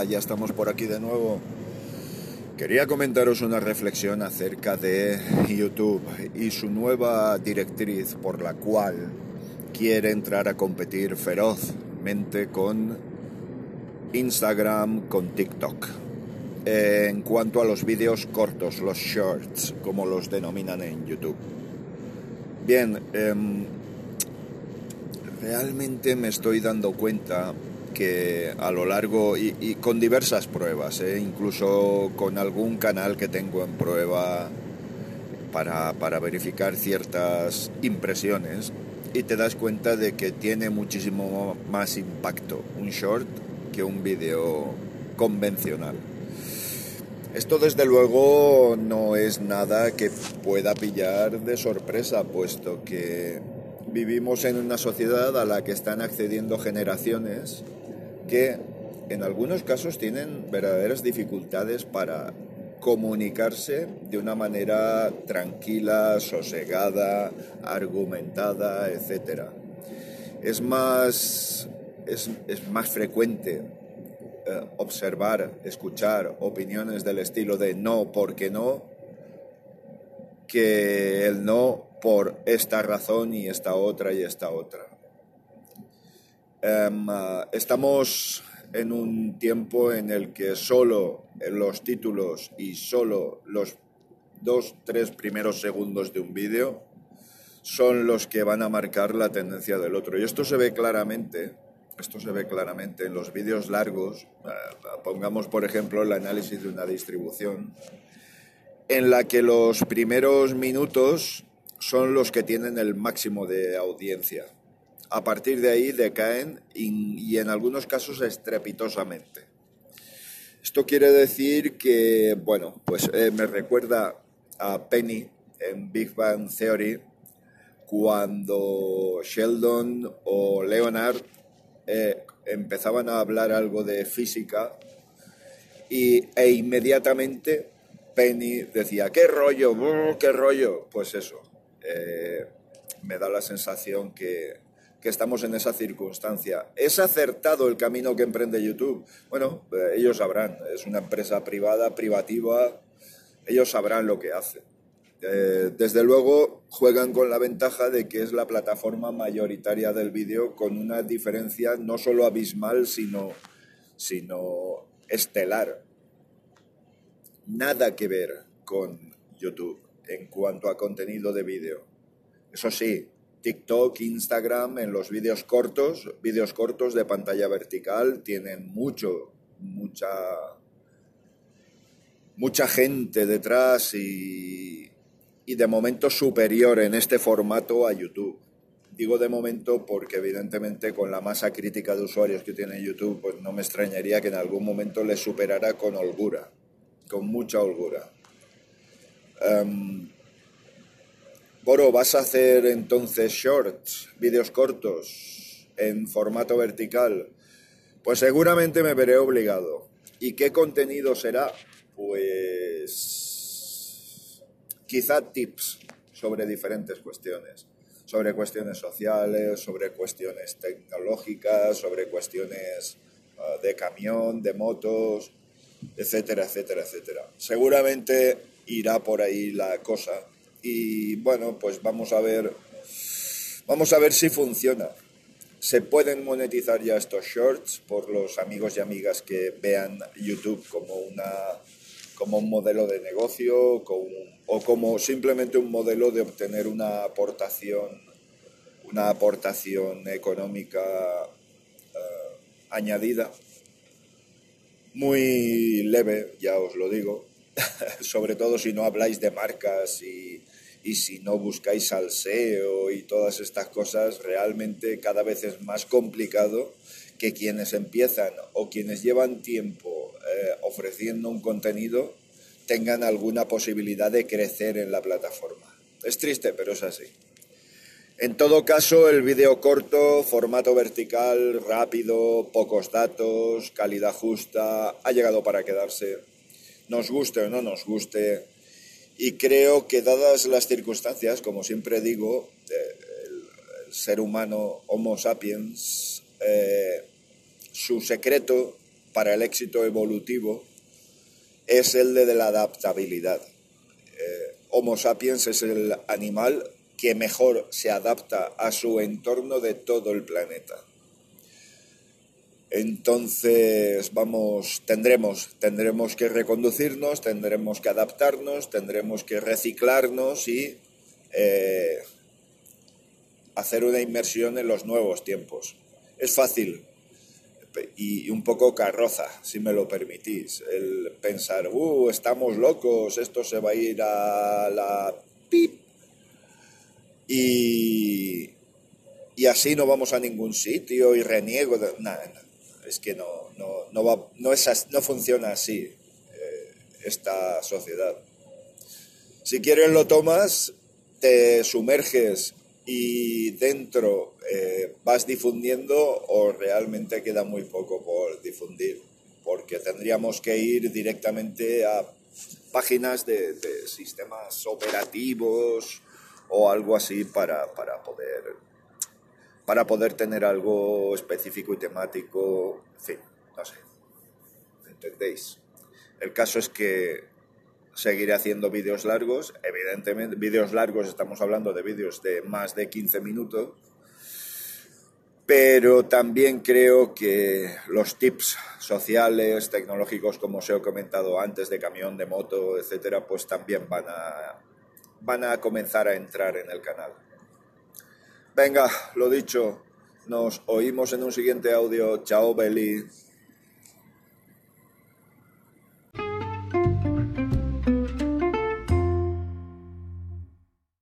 Hola, ya estamos por aquí de nuevo. Quería comentaros una reflexión acerca de YouTube y su nueva directriz por la cual quiere entrar a competir ferozmente con Instagram, con TikTok. En cuanto a los vídeos cortos, los shorts, como los denominan en YouTube. Bien, em, realmente me estoy dando cuenta que a lo largo y, con diversas pruebas, ¿eh? incluso con algún canal que tengo en prueba para, para, verificar ciertas impresiones y te das cuenta de que tiene muchísimo más impacto un short que un vídeo convencional. Esto desde luego no es nada que pueda pillar de sorpresa, puesto que vivimos en una sociedad a la que están accediendo generaciones que en algunos casos tienen verdaderas dificultades para comunicarse de una manera tranquila, sosegada, argumentada, etc. Es más, es, más frecuente eh, observar, escuchar opiniones del estilo de no porque no, que el no por esta razón y esta otra y esta otra. Em, ah, estamos en un tiempo en el que solo los títulos y solo los dos, tres primeros segundos de un vídeo son los que van a marcar la tendencia del otro. Y esto se ve claramente, esto se ve claramente en los vídeos largos. Ah, pongamos, por ejemplo, el análisis de una distribución, en la que los primeros minutos son los que tienen el máximo de audiencia a partir de ahí decaen y, en algunos casos estrepitosamente. Esto quiere decir que, bueno, pues eh, me recuerda a Penny en Big Bang Theory cuando Sheldon o Leonard eh, empezaban a hablar algo de física y, e inmediatamente Penny decía, ¿qué rollo? ¿Qué rollo? Pues eso, eh, me da la sensación que que estamos en esa circunstancia. ¿Es acertado el camino que emprende YouTube? Bueno, eh, ellos sabrán, es una empresa privada, privativa, ellos sabrán lo que hacen. Eh, desde luego juegan con la ventaja de que es la plataforma mayoritaria del vídeo con una diferencia no solo abismal, sino, sino estelar. Nada que ver con YouTube en cuanto a contenido de vídeo. Eso sí, TikTok, Instagram, en los vídeos cortos, vídeos cortos de pantalla vertical, tienen mucho, mucha, mucha gente detrás y, y de momento superior en este formato a YouTube. Digo de momento porque evidentemente con la masa crítica de usuarios que tiene YouTube, pues no me extrañaría que en algún momento le superara con holgura, con mucha holgura. Em, Boro, ¿vas a hacer entonces shorts, vídeos cortos, en formato vertical? Pues seguramente me veré obligado. ¿Y qué contenido será? Pues quizá tips sobre diferentes cuestiones, sobre cuestiones sociales, sobre cuestiones tecnológicas, sobre cuestiones ah, de camión, de motos, etcétera, etcétera, etcétera. Seguramente irá por ahí la cosa. Y bueno, pues vamos a ver, vamos a ver si funciona. Se pueden monetizar ya estos shorts por los amigos y amigas que vean YouTube como una como un modelo de negocio o como simplemente un modelo de obtener una aportación una aportación económica eh, añadida. Muy leve, ya os lo digo, sobre todo si no habláis de marcas y, y si no buscáis salseo y todas estas cosas, realmente cada vez es más complicado que quienes empiezan o quienes llevan tiempo eh, ofreciendo un contenido tengan alguna posibilidad de crecer en la plataforma. Es triste, pero es así. En todo caso, el vídeo corto, formato vertical, rápido, pocos datos, calidad justa, ha llegado para quedarse. Nos guste o no nos guste, y creo que dadas las circunstancias, como siempre digo, el, ser humano Homo sapiens, eh, su secreto para el éxito evolutivo es el de la adaptabilidad. Eh, Homo sapiens es el animal que mejor se adapta a su entorno de todo el planeta. Entonces, vamos, tendremos, tendremos que reconducirnos, tendremos que adaptarnos, tendremos que reciclarnos y eh, hacer una inmersión en los nuevos tiempos. Es fácil y un poco carroza, si me lo permitís, el pensar, uh, estamos locos, esto se va a ir a la pip y, y así no vamos a ningún sitio y reniego. De, es que no, no, no, va, no, es, no funciona así eh, esta sociedad. Si quieres lo tomas, te sumerges y dentro eh, vas difundiendo o realmente queda muy poco por difundir, porque tendríamos que ir directamente a páginas de, de sistemas operativos o algo así para, para poder para poder tener algo específico y temático, en fin, no sé, ¿entendéis? El caso es que seguiré haciendo vídeos largos, evidentemente, vídeos largos, estamos hablando de vídeos de más de 15 minutos, pero también creo que los tips sociales, tecnológicos, como os he comentado antes, de camión, de moto, etcétera, pues también van a, van a comenzar a entrar en el canal. Venga, lo dicho, nos oímos en un siguiente audio. Chao, Beli.